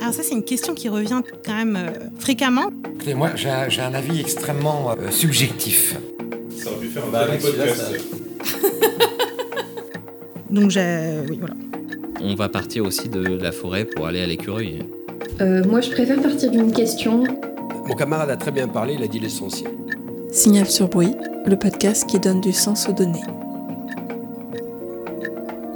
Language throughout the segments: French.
Alors ça, c'est une question qui revient quand même euh, fréquemment. Écoutez, moi, j'ai un, j'ai un avis extrêmement euh, subjectif. Ça aurait pu faire un Bah, avec podcast. Donc j'ai... Oui, voilà. On va partir aussi de la forêt pour aller à l'écureuil. Euh, moi, je préfère partir d'une question. Mon camarade a très bien parlé, il a dit l'essentiel. Signal sur bruit, le podcast qui donne du sens aux données.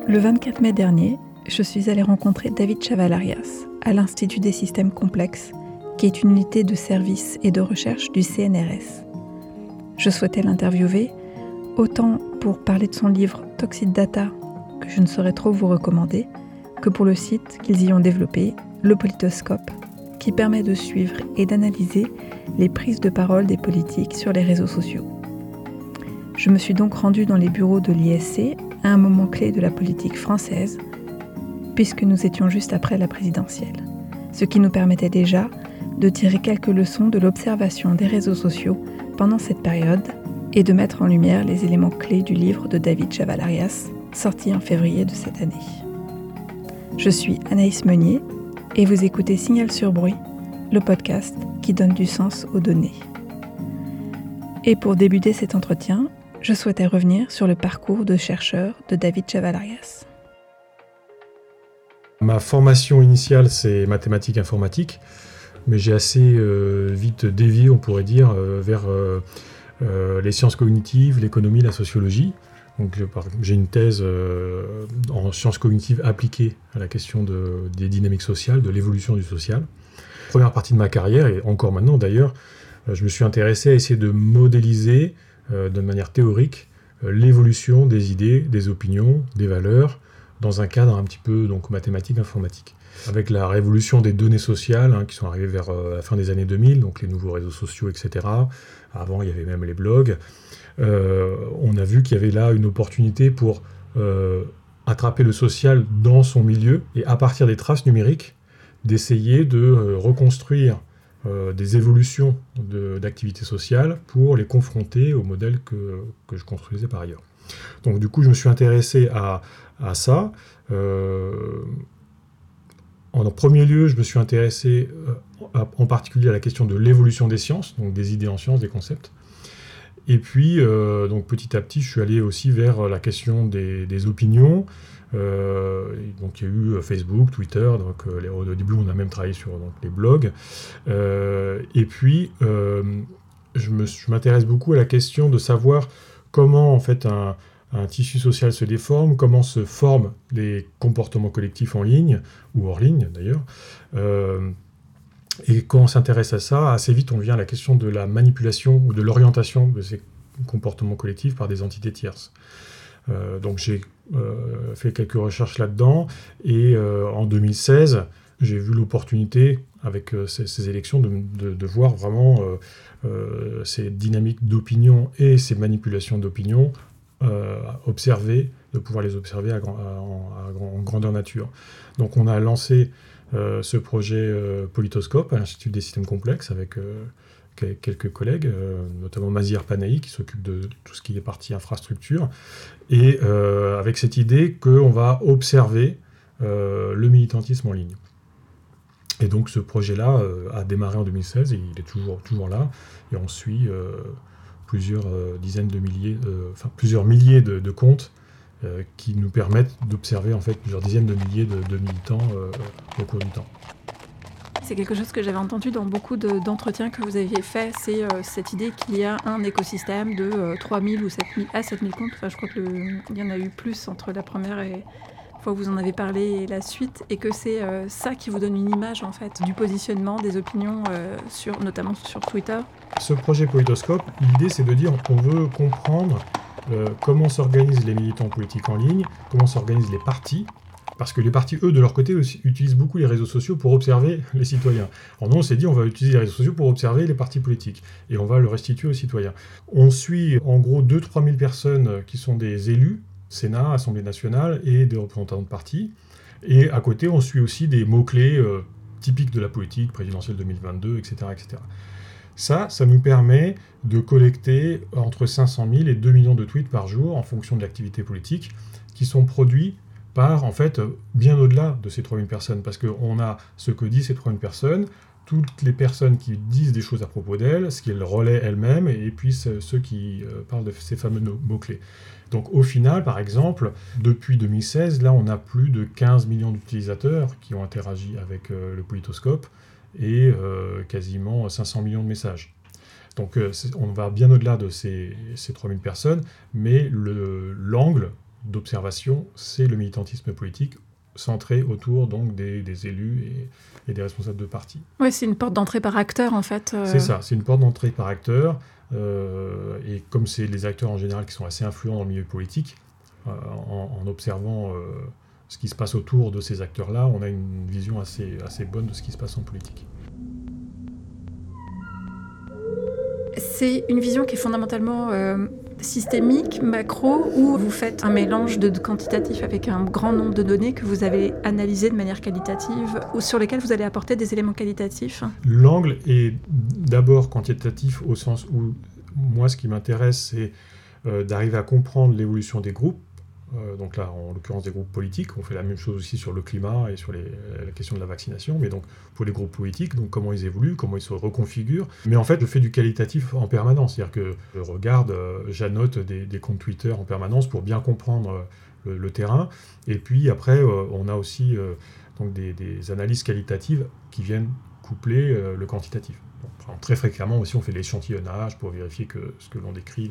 Le 24 mai dernier, je suis allée rencontrer David Chavalarias à l'Institut des systèmes complexes, qui est une unité de service et de recherche du CNRS. Je souhaitais l'interviewer, autant pour parler de son livre Toxic Data, que je ne saurais trop vous recommander, que pour le site qu'ils y ont développé, le Politoscope, qui permet de suivre et d'analyser les prises de parole des politiques sur les réseaux sociaux. Je me suis donc rendue dans les bureaux de l'ISC à un moment clé de la politique française, puisque nous étions juste après la présidentielle, ce qui nous permettait déjà de tirer quelques leçons de l'observation des réseaux sociaux pendant cette période et de mettre en lumière les éléments clés du livre de David Chavalarias, sorti en février de cette année. Je suis Anaïs Meunier et vous écoutez Signal sur Bruit, le podcast qui donne du sens aux données. Et pour débuter cet entretien, je souhaitais revenir sur le parcours de chercheur de David Chavalarias. Ma formation initiale, c'est mathématiques informatiques, mais j'ai assez euh, vite dévié, on pourrait dire, euh, vers euh, les sciences cognitives, l'économie, la sociologie. Donc, j'ai une thèse en sciences cognitives appliquées à la question de- des dynamiques sociales, de l'évolution du social. Première partie de ma carrière, et encore maintenant d'ailleurs, je me suis intéressé à essayer de modéliser de manière théorique l'évolution des idées, des opinions, des valeurs, dans un cadre un petit peu donc mathématique informatique. Avec la révolution des données sociales hein, qui sont arrivées vers euh, la fin des années 2000, donc les nouveaux réseaux sociaux, etc. Avant, il y avait même les blogs. Euh, on a vu qu'il y avait là une opportunité pour euh, attraper le social dans son milieu et à partir des traces numériques, d'essayer de reconstruire des évolutions de- d'activités sociales pour les confronter au modèle que, que je construisais par ailleurs. Donc du coup, je me suis intéressé à, à ça. Euh, en premier lieu, je me suis intéressé euh, en particulier à la question de l'évolution des sciences, donc des idées en sciences, des concepts. Et puis, euh, donc petit à petit, je suis allé aussi vers la question des, des opinions. Donc il y a eu Facebook, Twitter, donc les- au début on a même travaillé sur donc, les blogs. Et puis, je m'intéresse beaucoup à la question de savoir comment en fait un, tissu social se déforme, comment se forment les comportements collectifs en ligne, ou hors ligne d'ailleurs. Euh, et quand on s'intéresse à ça, assez vite on vient à la question de la manipulation ou de l'orientation de ces comportements collectifs par des entités tierces. Euh, donc j'ai euh, fait quelques recherches là-dedans, et en 2016, j'ai vu l'opportunité, avec euh, ces, élections, de, voir vraiment euh, euh, ces dynamiques d'opinion et ces manipulations d'opinion observer, de pouvoir les observer en, grandeur nature. Donc on a lancé ce projet Politoscope à l'Institut des systèmes complexes avec quel- quelques collègues, notamment Mazir Panahi qui s'occupe de tout ce qui est partie infrastructure, et avec cette idée qu'on va observer le militantisme en ligne. Et donc ce projet-là euh, a démarré en 2016 et il est toujours, toujours là, et on suit euh, plusieurs euh, dizaines de milliers, enfin plusieurs milliers de, comptes qui nous permettent d'observer en fait plusieurs dizaines de milliers de, militants au cours du temps. C'est quelque chose que j'avais entendu dans beaucoup de- d'entretiens que vous aviez fait, c'est cette idée qu'il y a un écosystème de euh, 3000 ou 7000 à 7000 comptes. Enfin, je crois qu'il y en a eu plus entre la première et vous en avez parlé la suite, et que c'est euh, ça qui vous donne une image en fait du positionnement des opinions, euh, sur, notamment sur Twitter. Ce projet Politoscope, l'idée c'est de dire qu'on veut comprendre euh, comment s'organisent les militants politiques en ligne, comment s'organisent les partis, parce que les partis, eux, de leur côté, utilisent beaucoup les réseaux sociaux pour observer les citoyens. Alors nous, on s'est dit, on va utiliser les réseaux sociaux pour observer les partis politiques, et on va le restituer aux citoyens. On suit en gros 2-3 000 personnes qui sont des élus, Sénat, Assemblée nationale, et des représentants de partis, et à côté, on suit aussi des mots-clés euh, typiques de la politique, présidentielle 2022, etc. etc. Ça, ça nous permet de collecter entre 500 000 et 2 millions de tweets par jour en fonction de l'activité politique qui sont produits part en fait bien au-delà de ces 3000 personnes, parce qu'on a ce que disent ces 3000 personnes, toutes les personnes qui disent des choses à propos d'elles, ce qu'elles relaient elles-mêmes, et puis ceux qui euh, parlent de ces fameux mots-clés. Donc au final, par exemple, depuis 2016, là on a plus de 15 millions d'utilisateurs qui ont interagi avec euh, le politoscope et euh, quasiment 500 millions de messages. Donc on va bien au-delà de ces, ces 3000 personnes, mais l'angle d'observation, c'est le militantisme politique centré autour donc des, élus et, des responsables de partis. Oui, c'est une porte d'entrée par acteur en fait. Euh. C'est ça, c'est une porte d'entrée par acteur. Euh, et comme c'est les acteurs en général qui sont assez influents dans le milieu politique, euh, en, observant ce qui se passe autour de ces acteurs-là, on a une vision assez, assez bonne de ce qui se passe en politique. C'est une vision qui est fondamentalement systémique, macro, ou vous faites un mélange de quantitatif avec un grand nombre de données que vous avez analysées de manière qualitative ou sur lesquelles vous allez apporter des éléments qualitatifs L'angle est d'abord quantitatif au sens où moi ce qui m'intéresse c'est euh, d'arriver à comprendre l'évolution des groupes donc là, en l'occurrence des groupes politiques, on fait la même chose aussi sur le climat et sur la question de la vaccination, mais donc pour les groupes politiques, donc comment ils évoluent, comment ils se reconfigurent. Mais en fait, je fais du qualitatif en permanence, c'est-à-dire que je regarde, euh, j'annote des, comptes Twitter en permanence pour bien comprendre euh, le, terrain. Et puis après, on a aussi donc des, analyses qualitatives qui viennent coupler le quantitatif. très fréquemment aussi, on fait l'échantillonnage pour vérifier que ce que l'on décrit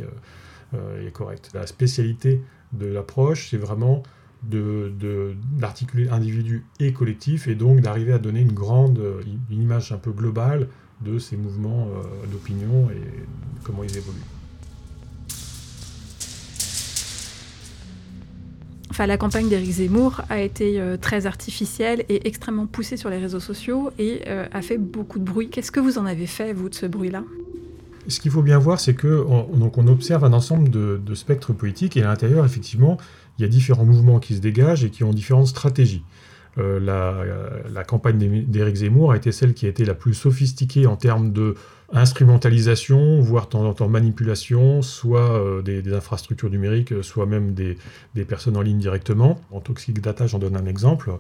est correct. La spécialité de l'approche, c'est vraiment d'articuler de, individu et collectif et donc d'arriver à donner une grande une image un peu globale de ces mouvements euh, d'opinion et comment ils évoluent. Enfin, la campagne d'Éric Zemmour a été euh, très artificielle et extrêmement poussée sur les réseaux sociaux et euh, a fait beaucoup de bruit. Qu'est-ce que vous en avez fait, vous, de ce bruit-là? Ce qu'il faut bien voir, c'est que on observe un ensemble de, spectres politiques et à l'intérieur, effectivement, il y a différents mouvements qui se dégagent et qui ont différentes stratégies. Euh, la, campagne d'Éric Zemmour a été celle qui a été la plus sophistiquée en termes de instrumentalisation, voire temps en temps manipulation, soit euh, des, infrastructures numériques, soit même des, personnes en ligne directement. En Toxic Data, j'en donne un exemple.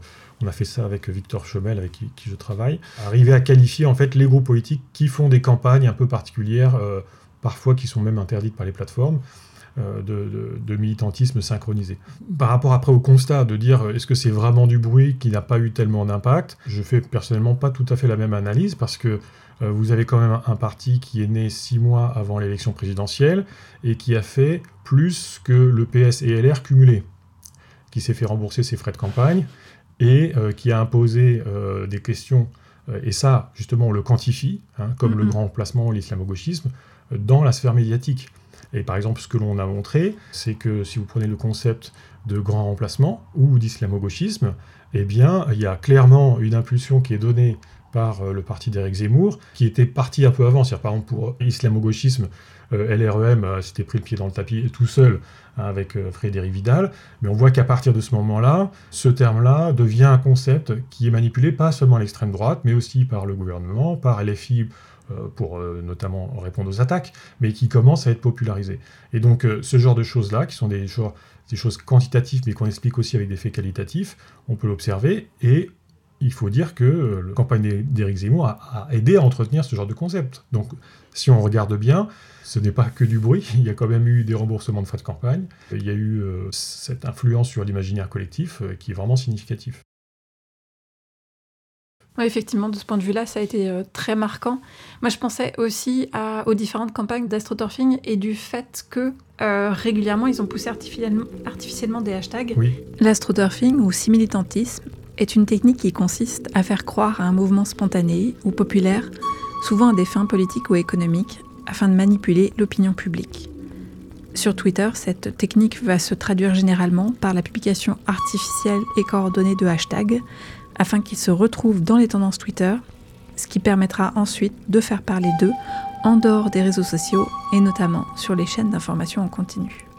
On a fait ça avec Victor Chemel, avec qui, je travaille. Arriver à qualifier en fait les groupes politiques qui font des campagnes un peu particulières, euh, parfois qui sont même interdites par les plateformes. Euh, de, militantisme synchronisé. Par rapport après au constat de dire est-ce que c'est vraiment du bruit qui n'a pas eu tellement d'impact, je fais personnellement pas tout à fait la même analyse parce que euh, vous avez quand même un parti qui est né six mois avant l'élection présidentielle et qui a fait plus que le PS et LR cumulés, qui s'est fait rembourser ses frais de campagne et euh, qui a imposé des questions, et ça justement on le quantifie, hein, comme le grand emplacement, l'islamo-gauchisme, dans la sphère médiatique. Et par exemple, ce que l'on a montré, c'est que si vous prenez le concept de grand remplacement ou d'islamo-gauchisme, eh bien, il y a clairement une impulsion qui est donnée par euh, le parti d'Éric Zemmour, qui était parti un peu avant. C'est-à-dire, par exemple, pour islamo-gauchisme, euh, LREM euh, s'était pris le pied dans le tapis tout seul hein, avec Frédéric Vidal. Mais on voit qu'à partir de ce moment-là, ce terme-là devient un concept qui est manipulé pas seulement à l'extrême droite, mais aussi par le gouvernement, par LFI pour notamment répondre aux attaques, mais qui commence à être popularisé. Et donc ce genre de choses-là, qui sont des, des choses quantitatives, mais qu'on explique aussi avec des faits qualitatifs, on peut l'observer, et il faut dire que la campagne d'Éric Zemmour a, aidé à entretenir ce genre de concept. Donc si on regarde bien, ce n'est pas que du bruit, il y a quand même eu des remboursements de frais de campagne, il y a eu cette influence sur l'imaginaire collectif qui est vraiment significatif. Oui, effectivement, de ce point de vue-là, ça a été euh, très marquant. Moi, je pensais aussi aux différentes campagnes d'astroturfing et du fait que euh, régulièrement, ils ont poussé artificiellement, des hashtags. Oui. L'astroturfing ou similitantisme est une technique qui consiste à faire croire à un mouvement spontané ou populaire, souvent à des fins politiques ou économiques, afin de manipuler l'opinion publique. Sur Twitter, cette technique va se traduire généralement par la publication artificielle et coordonnée de hashtags afin qu'ils se retrouvent dans les tendances Twitter, ce qui permettra ensuite de faire parler d'eux en dehors des réseaux sociaux et notamment sur les chaînes d'information en continu.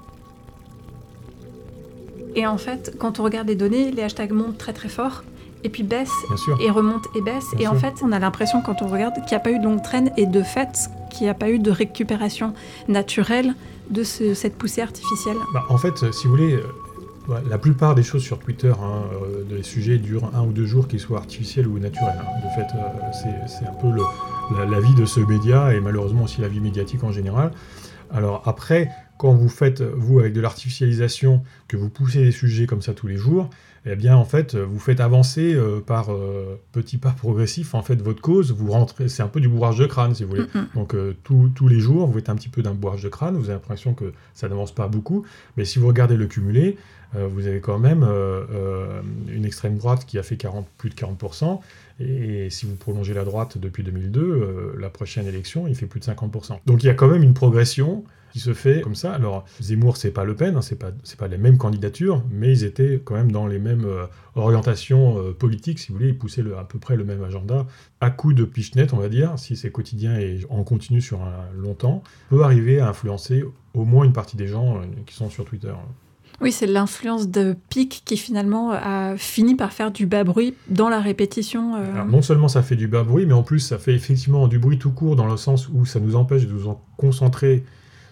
Et en fait, quand on regarde les données, les hashtags montent très très fort et puis baissent et remontent et baissent. et en fait, on a l'impression quand on regarde qu'il n'y a pas eu de longue traîne et de fait qu'il n'y a pas eu de récupération naturelle de cette poussée artificielle. Bah, en fait, si vous voulez, Ouais, La plupart des choses sur Twitter, hein, euh, les sujets durent un ou deux jours, qu'ils soient artificiels ou naturels. hein. De fait, euh, c'est- c'est un peu le- la, la vie de ce média et malheureusement aussi la vie médiatique en général. Alors après, quand vous faites, vous, avec de l'artificialisation, que vous poussez des sujets comme ça tous les jours, eh bien, en fait, vous faites avancer euh, par euh, petits pas progressifs, en fait, votre cause. Vous rentrez, c'est un peu du bourrage de crâne, si vous voulez. Donc, euh, tous- tous les jours, vous êtes un petit peu d'un bourrage de crâne. Vous avez l'impression que ça n'avance pas beaucoup. Mais si vous regardez le cumulé, vous avez quand même euh, euh, une extrême droite qui a fait 40, plus de 40%. Et, si vous prolongez la droite depuis 2002, euh, la prochaine élection, il fait plus de 50%. Donc il y a quand même une progression qui se fait comme ça. Alors Zemmour, c'est pas Le Pen, hein, c'est pas c'est pas les mêmes candidatures, mais ils étaient quand même dans les mêmes euh, orientations euh, politiques, si vous voulez, ils poussaient à peu près le même agenda. À coup de pichenette, on va dire, si c'est quotidien et en continu sur un longtemps, peut arriver à influencer au moins une partie des gens euh, qui sont sur Twitter. Oui, c'est l'influence de Pic qui finalement a fini par faire du bas bruit dans la répétition. euh. Non seulement ça fait du bas bruit, mais en plus ça fait effectivement du bruit tout court dans le sens où ça nous empêche de nous en concentrer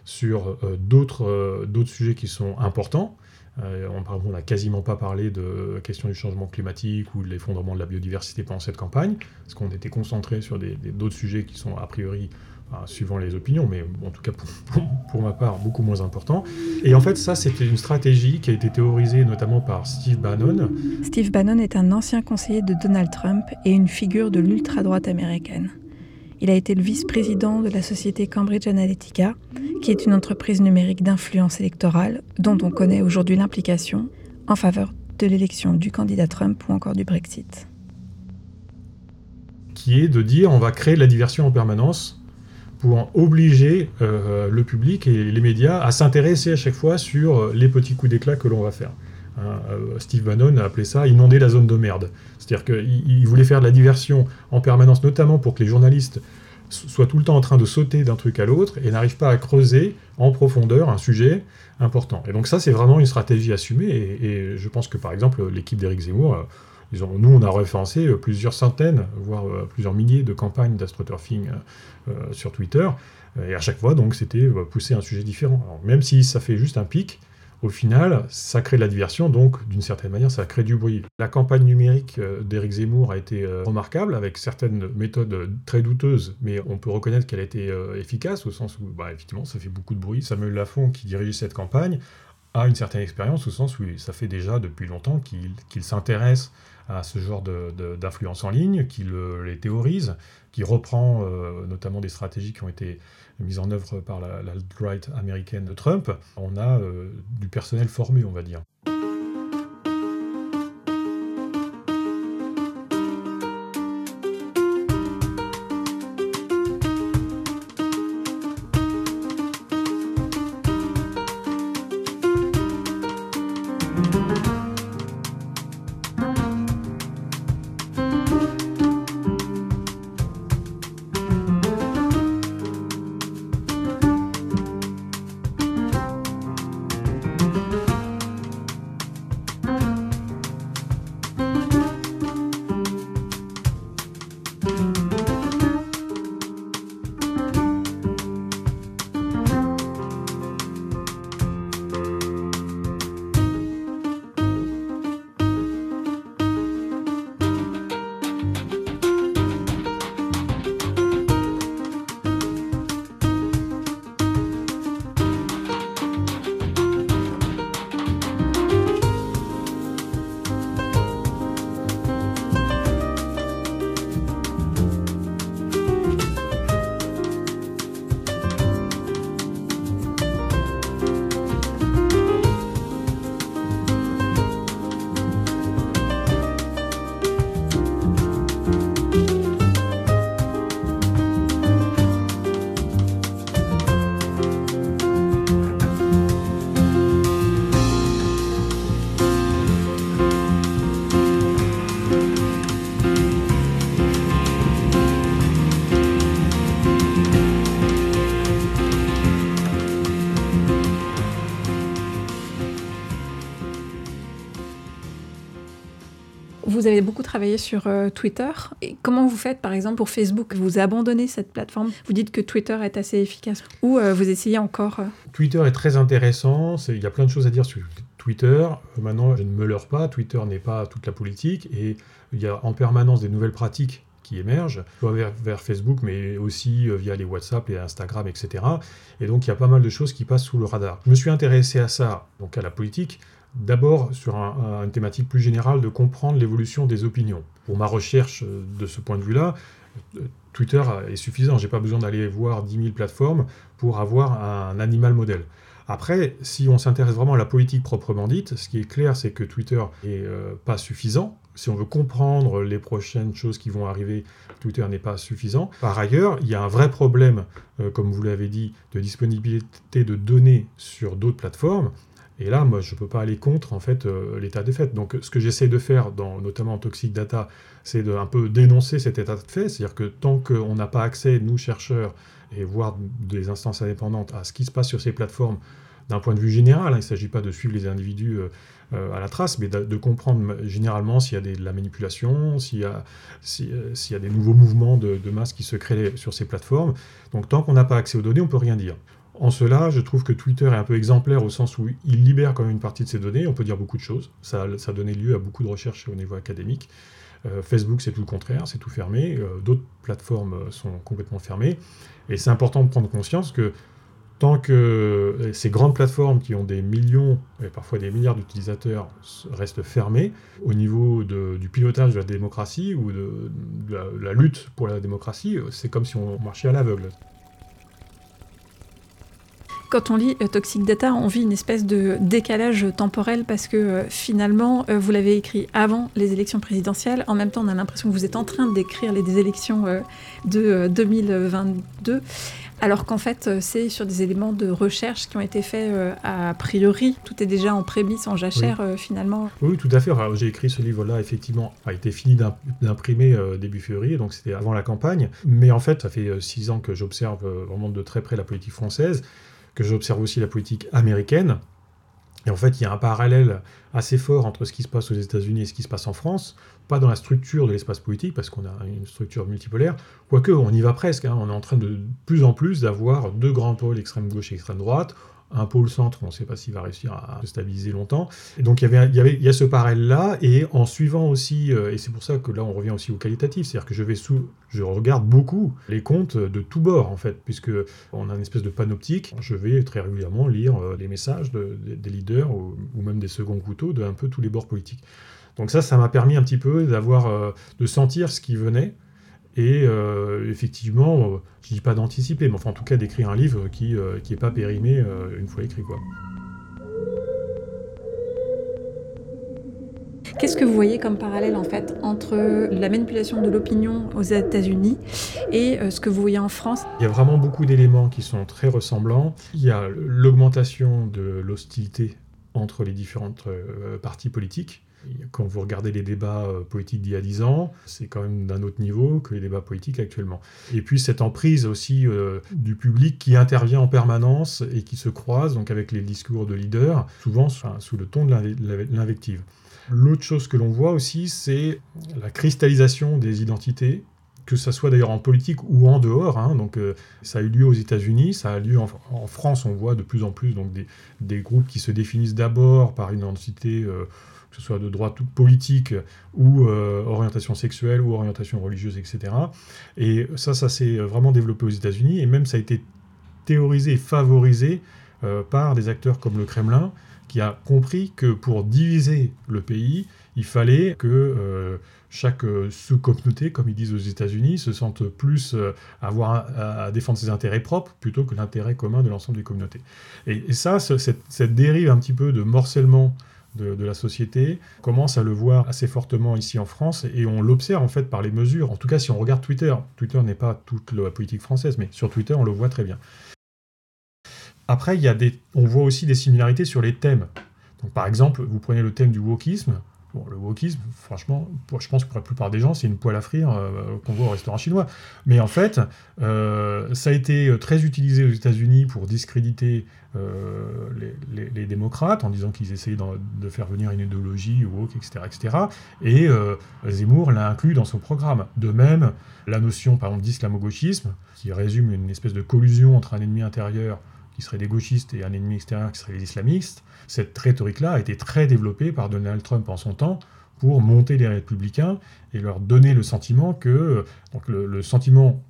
sur euh, d'autres euh, d'autres sujets qui sont importants. On n'a quasiment pas parlé de questions du changement climatique ou de l'effondrement de la biodiversité pendant cette campagne, parce qu'on était concentré sur d'autres sujets qui sont a priori, enfin, suivant les opinions, mais en tout cas pour, pour- pour ma part, beaucoup moins importants. Et en fait, ça, c'était une stratégie qui a été théorisée notamment par Steve Bannon, Steve Bannon est un ancien conseiller de Donald Trump et une figure de l'ultra-droite américaine. Il a été le vice-président de la société Cambridge Analytica, qui est une entreprise numérique d'influence électorale dont on connaît aujourd'hui l'implication en faveur de l'élection du candidat Trump ou encore du Brexit. qui est de dire on va créer de la diversion en permanence pour obliger euh, le public et les médias à s'intéresser à chaque fois sur euh, les petits coups d'éclat que l'on va faire. Hein, euh, Steve Bannon a appelé ça inonder la zone de merde. C'est-à-dire qu'il il voulait faire de la diversion en permanence, notamment pour que les journalistes so- soient tout le temps en train de sauter d'un truc à l'autre et n'arrivent pas à creuser en profondeur un sujet important. Et donc ça, c'est vraiment une stratégie assumée. Et, je pense que par exemple, l'équipe d'Éric Zemmour, nous, on a référencé euh, plusieurs centaines, voire euh, plusieurs milliers de campagnes d'astroturfing euh, sur Twitter. Et à chaque fois, donc, c'était pousser un sujet différent. Même si ça fait juste un pic, au final, ça crée de la diversion, donc d'une certaine manière, ça crée du bruit. La campagne numérique d'Éric Zemmour a été remarquable, avec certaines méthodes très douteuses, mais on peut reconnaître qu'elle a été efficace, au sens où, bah, effectivement, ça fait beaucoup de bruit. Samuel Lafont, qui dirigeait cette campagne, a une certaine expérience, au sens où ça fait déjà depuis longtemps qu'il s'intéresse à ce genre d'influence en ligne, qu'il euh, les théorise, qu'il reprend euh, notamment des stratégies qui ont été mises en œuvre par la, alt-right américaine de Trump. On a euh, du personnel formé, on va dire. Vous avez beaucoup travaillé sur euh, Twitter. Comment vous faites, par exemple, pour Facebook Vous abandonnez cette plateforme? Vous dites que Twitter est assez efficace. Ou euh, vous essayez encore euh, Twitter est très intéressant, il y a plein de choses à dire sur Twitter, maintenant, je ne me leurre pas, Twitter n'est pas toute la politique, et il y a en permanence des nouvelles pratiques qui émergent, soit vers, vers Facebook, mais aussi via les WhatsApp, les Instagram, etc. Et donc, il y a pas mal de choses qui passent sous le radar. Je me suis intéressé à ça, donc à la politique, d'abord sur un- une thématique plus générale de comprendre l'évolution des opinions. Pour ma recherche euh, de ce point de vue-là, euh, Twitter est suffisant. J'ai pas besoin d'aller voir 10 000 plateformes pour avoir un animal modèle. Après, si on s'intéresse vraiment à la politique proprement dite, ce qui est clair, c'est que Twitter est euh, pas suffisant. Si on veut comprendre les prochaines choses qui vont arriver, Twitter n'est pas suffisant. Par ailleurs, il y a un vrai problème, comme vous l'avez dit, de disponibilité de données sur d'autres plateformes. Et là, moi, je ne peux pas aller contre en fait euh, l'état des faits. Donc, ce que j'essaie de faire, dans, notamment en Toxic Data, c'est de un peu dénoncer cet état de fait. C'est-à-dire que tant qu'on n'a pas accès, nous chercheurs, et voire des instances indépendantes, à ce qui se passe sur ces plateformes d'un point de vue général, hein, il ne s'agit pas de suivre les individus euh, euh, à la trace, mais de, comprendre généralement s'il y a de la manipulation, s'il y a, si, s'il y a des nouveaux mouvements de, de masse qui se créent sur ces plateformes. Donc, tant qu'on n'a pas accès aux données, on ne peut rien dire. En cela, je trouve que Twitter est un peu exemplaire au sens où il libère quand même une partie de ses données. On peut dire beaucoup de choses. Ça, a donné lieu à beaucoup de recherches au niveau académique. Euh, Facebook, c'est tout le contraire, c'est tout fermé. Euh, D'autres plateformes sont complètement fermées. Et c'est important de prendre conscience que tant que ces grandes plateformes qui ont des millions et parfois des milliards d'utilisateurs restent fermées, au niveau du pilotage de la démocratie ou de, la lutte pour la démocratie, euh, c'est comme si on marchait à l'aveugle. Quand on lit euh, Toxic Data, on vit une espèce de décalage temporel parce que euh, finalement, euh, vous l'avez écrit avant les élections présidentielles. En même temps, on a l'impression que vous êtes en train d'écrire les élections de euh, 2022. Alors qu'en fait, c'est sur des éléments de recherche qui ont été faits euh, a priori. Tout est déjà en prémisse, en jachère euh, finalement. Oui, tout à fait. J'ai écrit ce livre-là, effectivement, a été fini d'im- d'imprimer euh, début février, donc c'était avant la campagne. Mais en fait, ça fait six ans que j'observe vraiment de très près la politique française, que j'observe aussi la politique américaine. Et en fait, il y a un parallèle assez fort entre ce qui se passe aux États-Unis et ce qui se passe en France. Pas dans la structure de l'espace politique, parce qu'on a une structure multipolaire, quoique on y va presque. hein. On est en train de, de plus en plus d'avoir deux grands pôles, extrême gauche et extrême droite, un pôle centre, on ne sait pas s'il va réussir à se stabiliser longtemps. Et donc il y avait, y a ce parallèle-là, et en suivant aussi, euh, et c'est pour ça que là on revient aussi au qualitatif, c'est-à-dire que je vais sous, je regarde beaucoup les comptes de tous bords en fait, puisque on a une espèce de panoptique. Je vais très régulièrement lire euh, les messages de- de- des leaders ou, ou même des seconds couteaux de un peu tous les bords politiques. Donc ça, ça m'a permis un petit peu d'avoir, euh, de sentir ce qui venait. Et euh, effectivement, euh, je dis pas d'anticiper, mais enfin en tout cas d'écrire un livre qui euh, qui est pas périmé euh, une fois écrit quoi. Qu'est-ce que vous voyez comme parallèle en fait entre la manipulation de l'opinion aux États-Unis et euh, ce que vous voyez en France? Il y a vraiment beaucoup d'éléments qui sont très ressemblants. Il y a l'augmentation de l'hostilité entre les différentes euh, partis politiques. Quand vous regardez les débats euh, politiques d'il y a 10 ans, c'est quand même d'un autre niveau que les débats politiques actuellement. Et puis cette emprise aussi euh, du public qui intervient en permanence et qui se croise donc avec les discours de leaders, souvent sous le ton de l'inve- l'invective. L'autre chose que l'on voit aussi, c'est la cristallisation des identités que ça soit d'ailleurs en politique ou en dehors. hein. donc, euh, ça a eu lieu aux États-Unis, ça a lieu en, France. On voit de plus en plus donc des, groupes qui se définissent d'abord par une identité, que ce soit de droite politique, ou euh, orientation sexuelle ou orientation religieuse, etc. Et ça, ça s'est vraiment développé aux États-Unis, et même ça a été théorisé et favorisé euh, par des acteurs comme le Kremlin, qui a compris que pour diviser le pays, il fallait que euh, chaque euh, sous-communauté, comme ils disent aux États-Unis, se sente plus euh, avoir à, défendre ses intérêts propres plutôt que l'intérêt commun de l'ensemble des communautés. Et, ça, ce- cette, cette dérive un petit peu de morcellement de, la société commence à le voir assez fortement ici en France et on l'observe en fait par les mesures. En tout cas, si on regarde Twitter, Twitter n'est pas toute la politique française, mais sur Twitter, on le voit très bien. Après, on voit aussi des similarités sur les thèmes. Par exemple, vous prenez le thème du wokisme. Bon, le wokisme, franchement, pour- je pense que pour la plupart des gens, c'est une poêle à frire euh, qu'on voit au restaurant chinois. Mais en fait, euh, ça a été très utilisé aux États-Unis pour discréditer euh, les, démocrates en disant qu'ils essayaient de faire venir une idéologie woke, etc. etc. Et euh, Zemmour l'a inclus dans son programme. De même, la notion, par exemple, d'islamo-gauchisme, qui résume une espèce de collusion entre un ennemi intérieur qui seraient des gauchistes, et un ennemi extérieur, qui seraient les islamistes. Cette rhétorique-là a été très développée par Donald Trump en son temps pour monter les républicains et leur donner le sentiment que donc le, sentiment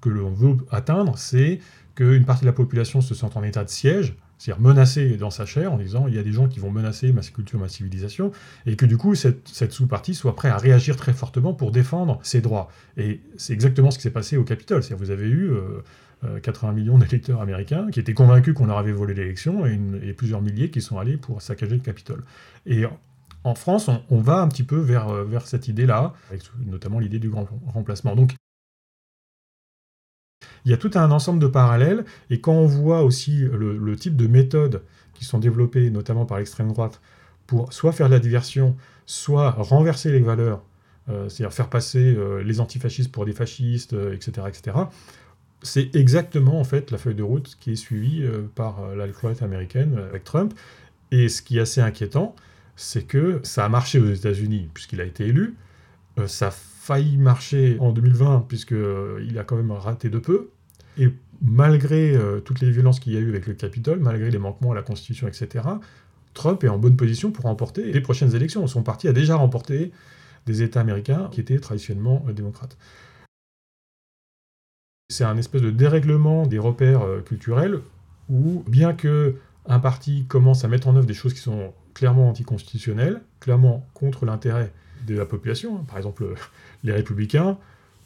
que l'on veut atteindre, c'est qu'une partie de la population se sente en état de siège, c'est-à-dire menacée dans sa chair en disant il y a des gens qui vont menacer ma culture, ma civilisation, et que du coup cette, cette sous-partie soit prête à réagir très fortement pour défendre ses droits. Et c'est exactement ce qui s'est passé au Capitole. C'est-à-dire vous avez eu euh, euh, 80 millions d'électeurs américains qui étaient convaincus qu'on leur avait volé l'élection et, plusieurs milliers qui sont allés pour saccager le Capitole. Et en France, on, va un petit peu vers, euh, vers cette idée-là, notamment l'idée du grand remplacement. Donc, il y a tout un ensemble de parallèles, et quand on voit aussi le, type de méthodes qui sont développées, notamment par l'extrême droite, pour soit faire de la diversion, soit renverser les valeurs, euh, c'est-à-dire faire passer euh, les antifascistes pour des fascistes, euh, etc., etc., c'est exactement en fait la feuille de route qui est suivie euh, par euh, l'alphabet américaine euh, avec Trump. Et ce qui est assez inquiétant, c'est que ça a marché aux États-Unis puisqu'il a été élu. Ça a failli marcher en 2020 puisqu'il a quand même raté de peu. Et malgré toutes les violences qu'il y a eu avec le Capitole, malgré les manquements à la Constitution, etc., Trump est en bonne position pour remporter les prochaines élections. Son parti a déjà remporté des États américains qui étaient traditionnellement démocrates. C'est un espèce de dérèglement des repères euh, culturels où, bien que un parti commence à mettre en œuvre des choses qui sont clairement anticonstitutionnelles, clairement contre l'intérêt de la population, hein, par exemple euh, les républicains,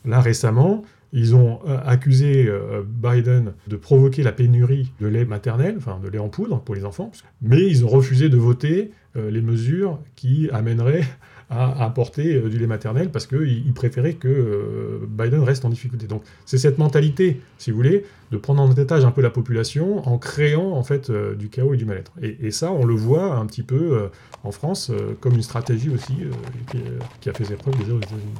là récemment, ils ont euh, accusé Biden de provoquer la pénurie de lait maternel, enfin de lait en poudre pour les enfants, mais ils ont refusé de voter les mesures qui amèneraient à apporter euh, du lait maternel parce qu'ils ils préféraient que euh, Biden reste en difficulté. Donc c'est cette mentalité, si vous voulez, de prendre en otage un peu la population en créant en fait euh, du chaos et du mal-être. Et, ça, on le voit un petit peu en France comme une stratégie aussi qui, qui a fait ses preuves déjà aux États-Unis.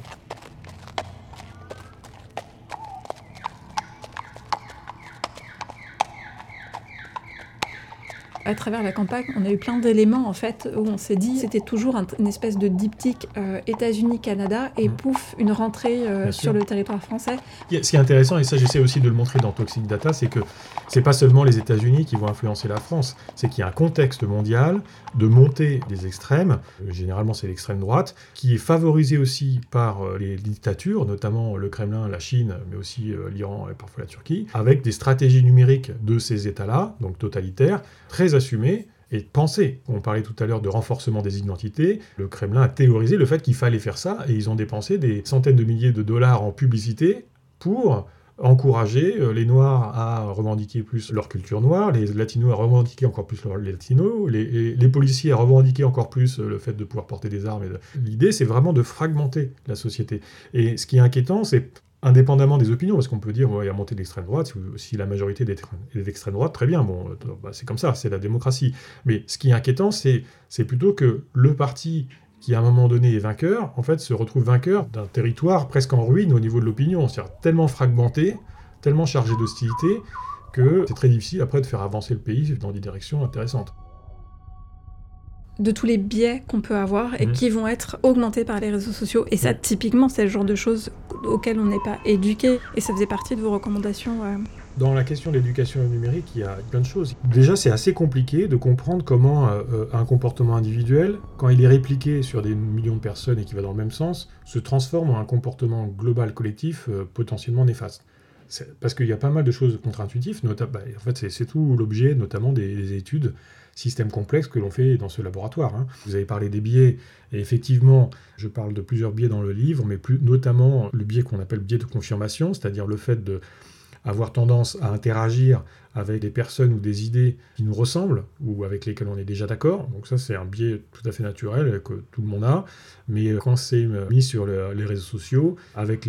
À travers la campagne, on a eu plein d'éléments en fait où on s'est dit c'était toujours un- une espèce de diptyque euh, États-Unis-Canada et Mhm. pouf une rentrée euh, sur sûr. le territoire français. Ce qui est intéressant, et ça j'essaie aussi de le montrer dans Toxic Data, c'est que c'est pas seulement les États-Unis qui vont influencer la France, c'est qu'il y a un contexte mondial de montée des extrêmes, euh, généralement c'est l'extrême droite, qui est favorisé aussi par les dictatures, notamment le Kremlin, la Chine, mais aussi l'Iran et parfois la Turquie, avec des stratégies numériques de ces États-là, donc totalitaires, très assumées et pensées. On parlait tout à l'heure de renforcement des identités. Le Kremlin a théorisé le fait qu'il fallait faire ça et ils ont dépensé des centaines de milliers de dollars en publicité pour encourager euh, les Noirs à revendiquer plus leur culture noire, les Latinos à revendiquer encore plus leur les Latinos, les, policiers à revendiquer encore plus euh, le fait de pouvoir porter des armes. L'idée, c'est vraiment de fragmenter la société. Et ce qui est inquiétant, c'est indépendamment des opinions, parce qu'on peut dire, il y a montée de l'extrême droite, si- la majorité est d'extrême droite, très bien, bon, bah, c'est comme ça, c'est la démocratie. Mais ce qui est inquiétant, c'est c'est plutôt que le parti qui à un moment donné est vainqueur, en fait se retrouve vainqueur d'un territoire presque en ruine au niveau de l'opinion, c'est-à-dire tellement fragmenté, tellement chargé d'hostilité, que c'est très difficile après de faire avancer le pays dans des directions intéressantes. De tous les biais qu'on peut avoir et Mhm. qui vont être augmentés par les réseaux sociaux. Et ça, typiquement, c'est le genre de choses auxquelles on n'est pas éduqué. Et ça faisait partie de vos recommandations. euh. Dans la question de l'éducation numérique, il y a plein de choses. Déjà, c'est assez compliqué de comprendre comment euh, euh, un comportement individuel, quand il est répliqué sur des millions de personnes et qui va dans le même sens, se transforme en un comportement global collectif euh, potentiellement néfaste. Parce qu'il y a pas mal de choses contre-intuitives, bah, en fait c'est c'est tout l'objet notamment des, des études systèmes complexes que l'on fait dans ce laboratoire. hein. Vous avez parlé des biais, et effectivement, je parle de plusieurs biais dans le livre, mais plus notamment le biais qu'on appelle biais de confirmation, c'est-à-dire le fait de avoir tendance à interagir avec des personnes ou des idées qui nous ressemblent ou avec lesquelles on est déjà d'accord. Donc ça, c'est un biais tout à fait naturel que tout le monde a. Mais euh, quand c'est euh, mis sur le- les réseaux sociaux, avec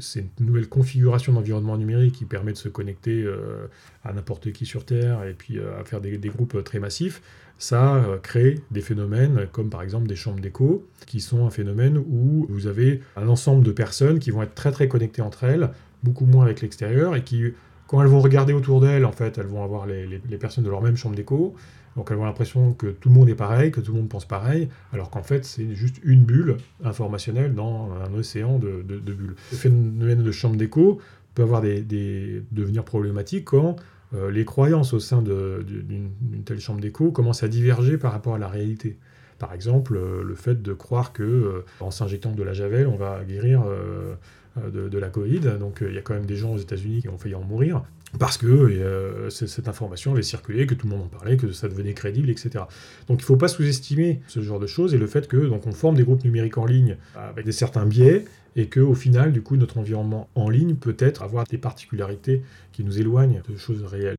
ces nouvelles configurations d'environnement numérique qui permet de se connecter euh, à n'importe qui sur Terre et puis euh, à faire des, groupes très massifs, ça euh, crée des phénomènes comme par exemple des chambres d'écho, qui sont un phénomène où vous avez un ensemble de personnes qui vont être très très connectées entre elles, beaucoup moins avec l'extérieur, et qui, quand elles vont regarder autour d'elles, en fait, elles vont avoir les, les- personnes de leur même chambre d'écho, donc elles ont l'impression que tout le monde est pareil, que tout le monde pense pareil, alors qu'en fait c'est juste une bulle informationnelle dans un océan de, de- bulles. Le phénomène de chambre d'écho peut avoir des, des- devenir problématique quand euh, les croyances au sein d'une telle chambre d'écho commencent à diverger par rapport à la réalité. Par exemple, euh, le fait de croire que euh, en s'injectant de la javel, on va guérir de, de la Covid. Donc euh, il y a quand même des gens aux États-Unis qui ont failli en mourir parce que euh, cette information avait circulé, que tout le monde en parlait, que ça devenait crédible, etc. Donc il ne faut pas sous-estimer ce genre de choses et le fait que donc on forme des groupes numériques en ligne avec des certains biais et que au final, du coup, notre environnement en ligne peut être avoir des particularités qui nous éloignent de choses réelles.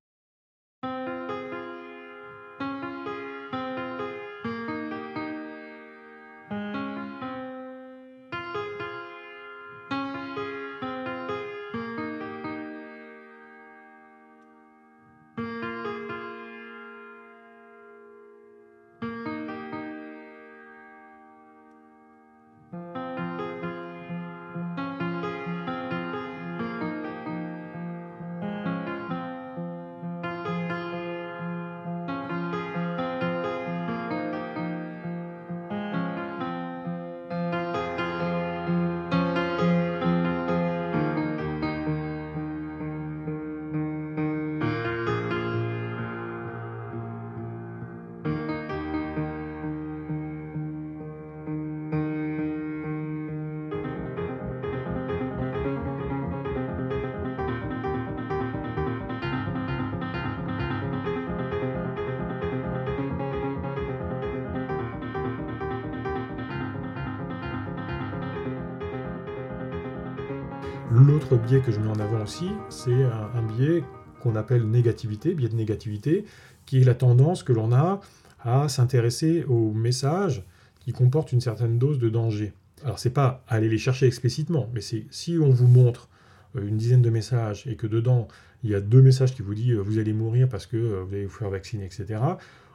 Biais que je mets en avant aussi, c'est un, un biais qu'on appelle négativité, biais de négativité, qui est la tendance que l'on a à s'intéresser aux messages qui comportent une certaine dose de danger. Alors c'est pas aller les chercher explicitement, mais c'est si on vous montre euh, une dizaine de messages et que dedans il y a deux messages qui vous disent euh, vous allez mourir parce que euh, vous allez vous faire vacciner, etc.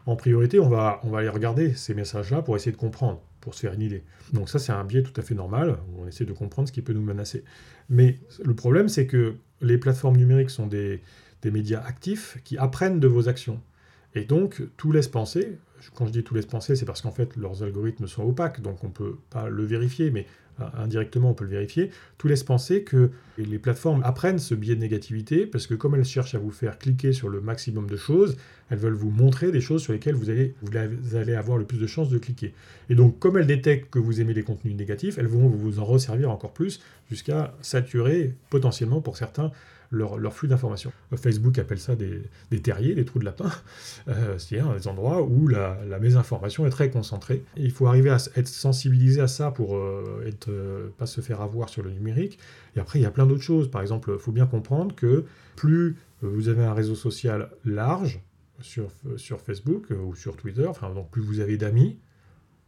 En priorité, on va, on va aller regarder ces messages-là pour essayer de comprendre, pour se faire une idée. Donc ça, c'est un biais tout à fait normal. On essaie de comprendre ce qui peut nous menacer. Mais le problème, c'est que les plateformes numériques sont des, des médias actifs qui apprennent de vos actions. Et donc, tout laisse penser, quand je dis tout laisse penser, c'est parce qu'en fait, leurs algorithmes sont opaques, donc on ne peut pas le vérifier, mais euh, indirectement, on peut le vérifier. Tout laisse penser que les plateformes apprennent ce biais de négativité, parce que comme elles cherchent à vous faire cliquer sur le maximum de choses, elles veulent vous montrer des choses sur lesquelles vous allez, vous allez avoir le plus de chances de cliquer. Et donc, comme elles détectent que vous aimez les contenus négatifs, elles vont vous en resservir encore plus, jusqu'à saturer potentiellement pour certains leur, flux d'informations. Facebook appelle ça des, terriers, des trous de lapin, euh, c'est-à-dire des endroits où la, la, mésinformation est très concentrée. Il faut arriver à être sensibilisé à ça pour euh, être, euh, pas se faire avoir sur le numérique. Et après, il y a plein d'autres choses. Par exemple, il faut bien comprendre que plus vous avez un réseau social large sur, Facebook euh, ou sur Twitter, donc plus vous avez d'amis,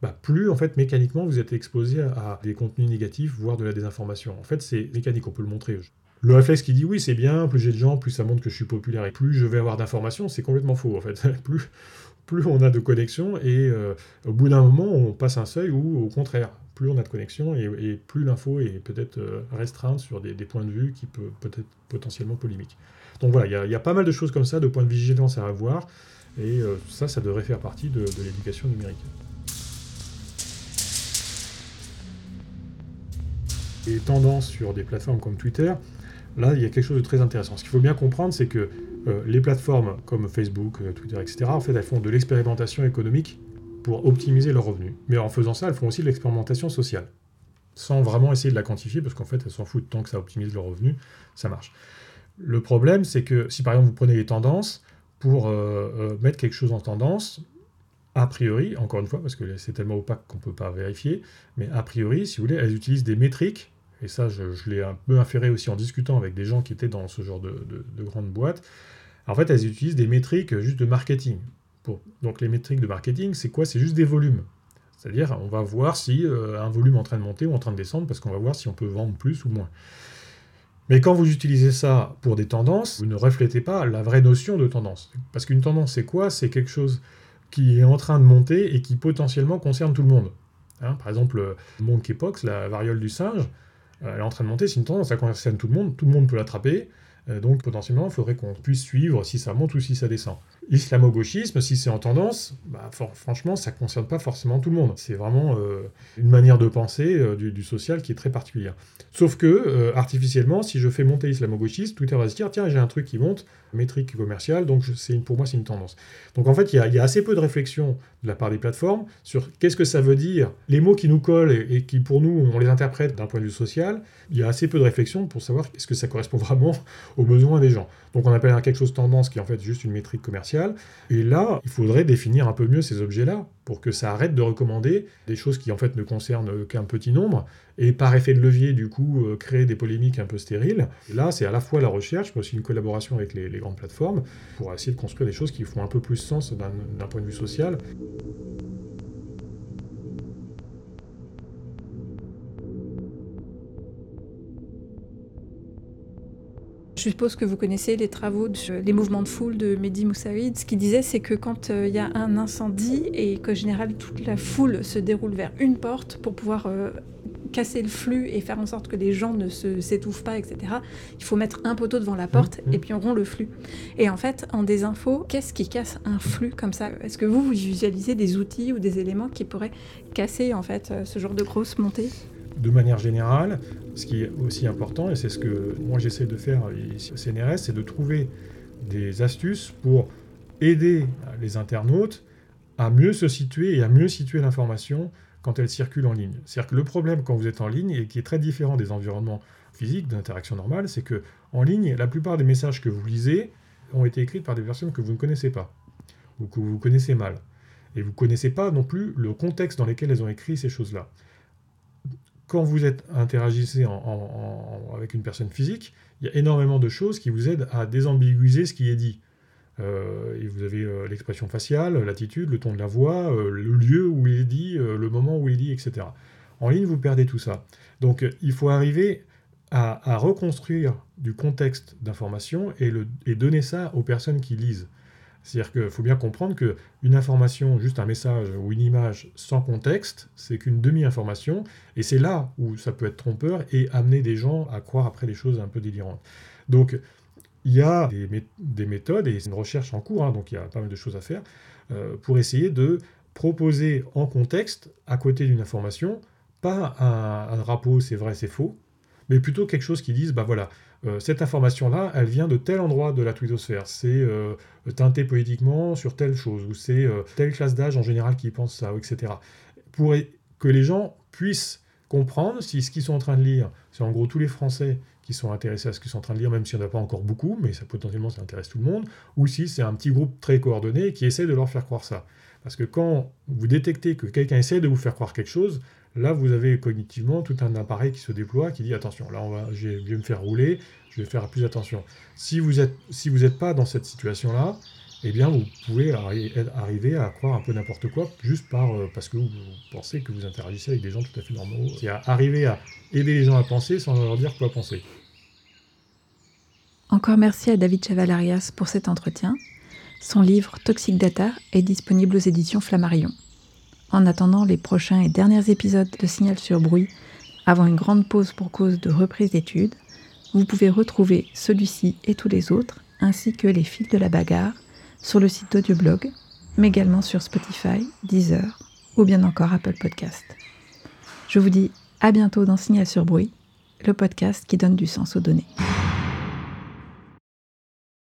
bah, plus en fait mécaniquement vous êtes exposé à, des contenus négatifs, voire de la désinformation. En fait, c'est mécanique, on peut le montrer. Le réflexe qui dit oui, c'est bien, plus j'ai de gens, plus ça montre que je suis populaire et plus je vais avoir d'informations, c'est complètement faux en fait. plus, on a de connexions et euh, au bout d'un moment, on passe un seuil où au contraire, plus on a de connexions et, et plus l'info est peut-être euh, restreinte sur des, points de vue qui peuvent peut-être potentiellement polémiques. Donc voilà, il y, a pas mal de choses comme ça, de points de vigilance à avoir et euh, ça, ça devrait faire partie de, de l'éducation numérique. Les tendances sur des plateformes comme Twitter, là, il y a quelque chose de très intéressant. Ce qu'il faut bien comprendre, c'est que euh, les plateformes comme Facebook, euh, Twitter, etc., en fait, elles font de l'expérimentation économique pour optimiser leurs revenus. Mais en faisant ça, elles font aussi de l'expérimentation sociale, sans vraiment essayer de la quantifier, parce qu'en fait, elles s'en foutent tant que ça optimise leurs revenus, ça marche. Le problème, c'est que si par exemple vous prenez les tendances, pour euh, mettre quelque chose en tendance, a priori, encore une fois, parce que c'est tellement opaque qu'on ne peut pas vérifier, mais a priori, si vous voulez, elles utilisent des métriques et ça je, l'ai un peu inféré aussi en discutant avec des gens qui étaient dans ce genre de, de, de grandes boîtes, en fait elles utilisent des métriques juste de marketing. Donc les métriques de marketing, c'est quoi? C'est juste des volumes. C'est-à-dire on va voir si euh, un volume est en train de monter ou en train de descendre, parce qu'on va voir si on peut vendre plus ou moins. Mais quand vous utilisez ça pour des tendances, vous ne reflétez pas la vraie notion de tendance. Parce qu'une tendance, c'est quoi? C'est quelque chose qui est en train de monter et qui potentiellement concerne tout le monde. Hein, par exemple, monkeypox, la variole du singe, elle est en train de monter, c'est une tendance, ça concerne tout le monde, tout le monde peut l'attraper, Euh, donc potentiellement, il faudrait qu'on puisse suivre si ça monte ou si ça descend. Islamo-gauchisme, si c'est en tendance, bah, franchement, ça ne concerne pas forcément tout le monde. C'est vraiment euh, une manière de penser euh, du, social qui est très particulière. Sauf que, artificiellement, si je fais monter islamo-gauchisme, Twitter va se dire, tiens, j'ai un truc qui monte, métrique commerciale, donc pour moi, c'est une tendance. Donc en fait, il y, a assez peu de réflexion de la part des plateformes sur qu'est-ce que ça veut dire, les mots qui nous collent et, qui, pour nous, on les interprète d'un point de vue social. Il y a assez peu de réflexion pour savoir est-ce que ça correspond vraiment aux besoins des gens. Donc on appelle quelque chose tendance qui est en fait juste une métrique commerciale. Et là, il faudrait définir un peu mieux ces objets-là pour que ça arrête de recommander des choses qui en fait ne concernent qu'un petit nombre et par effet de levier du coup euh, créer des polémiques un peu stériles. là, c'est à la fois la recherche mais aussi une collaboration avec les, les grandes plateformes pour essayer de construire des choses qui font un peu plus sens d'un point de vue social. Suppose que vous connaissez les travaux, de, les mouvements de foule de Mehdi Moussaoui. Ce qu'il disait, c'est que quand euh, il y a un incendie et qu'en général toute la foule se déroule vers une porte pour pouvoir euh, casser le flux et faire en sorte que les gens ne s'étouffent pas, etc., il faut mettre un poteau devant la porte mmh. et puis on rompt le flux. Et en fait, en désinfo, qu'est-ce qui casse un flux comme ça? Est-ce que vous, vous visualisez des outils ou des éléments qui pourraient casser en fait euh, ce genre de grosse montée de manière générale, ce qui est aussi important, et c'est ce que moi j'essaie de faire ici au CNRS, c'est de trouver des astuces pour aider les internautes à mieux se situer et à mieux situer l'information quand elle circule en ligne. C'est-à-dire que le problème quand vous êtes en ligne, et qui est très différent des environnements physiques d'interaction normale, c'est que en ligne, la plupart des messages que vous lisez ont été écrits par des personnes que vous ne connaissez pas, ou que vous connaissez mal. Et vous ne connaissez pas non plus le contexte dans lequel elles ont écrit ces choses-là quand vous êtes interagissez avec une personne physique, il y a énormément de choses qui vous aident à désambiguiser ce qui est dit. Euh, vous avez euh, l'expression faciale, l'attitude, le ton de la voix, euh, le lieu où il est dit, le moment où il est dit, etc. En ligne, vous perdez tout ça. Donc il faut arriver à, reconstruire du contexte d'information et donner ça aux personnes qui lisent. C'est-à-dire qu'il faut bien comprendre qu'une information, juste un message ou une image sans contexte, c'est qu'une demi-information, et c'est là où ça peut être trompeur et amener des gens à croire après des choses un peu délirantes. Donc, il y a des, méthodes, et c'est une recherche en cours, hein, donc il y a pas mal de choses à faire, euh, pour essayer de proposer en contexte, à côté d'une information, pas un, drapeau c'est vrai, c'est faux, mais plutôt quelque chose qui dise, bah voilà, euh, cette information-là, elle vient de tel endroit de la twittosphère, c'est euh, teinté politiquement sur telle chose, ou c'est euh, telle classe d'âge en général qui pense ça, etc. Pour que les gens puissent comprendre si ce qu'ils sont en train de lire, c'est en gros tous les Français qui sont intéressés à ce qu'ils sont en train de lire, même s'il n'y en a pas encore beaucoup, mais ça potentiellement ça intéresse tout le monde, ou si c'est un petit groupe très coordonné qui essaie de leur faire croire ça. Parce que quand vous détectez que quelqu'un essaie de vous faire croire quelque chose, Là, vous avez cognitivement tout un appareil qui se déploie, qui dit attention, là, on va, je, vais, me faire rouler, je vais faire plus attention. Si vous n'êtes si pas dans cette situation-là, eh bien, vous pouvez arriver à croire un peu n'importe quoi, juste par, euh, parce que vous pensez que vous interagissez avec des gens tout à fait normaux. C'est arriver à aider les gens à penser sans leur dire quoi penser. Encore merci à David Chavalarias pour cet entretien. Son livre Toxic Data est disponible aux éditions Flammarion. En attendant les prochains et derniers épisodes de Signal sur bruit, avant une grande pause pour cause de reprise d'études, vous pouvez retrouver celui-ci et tous les autres, ainsi que les fils de la bagarre, sur le site d'Audioblog, mais également sur Spotify, Deezer ou bien encore Apple Podcast. Je vous dis à bientôt dans Signal sur bruit, le podcast qui donne du sens aux données.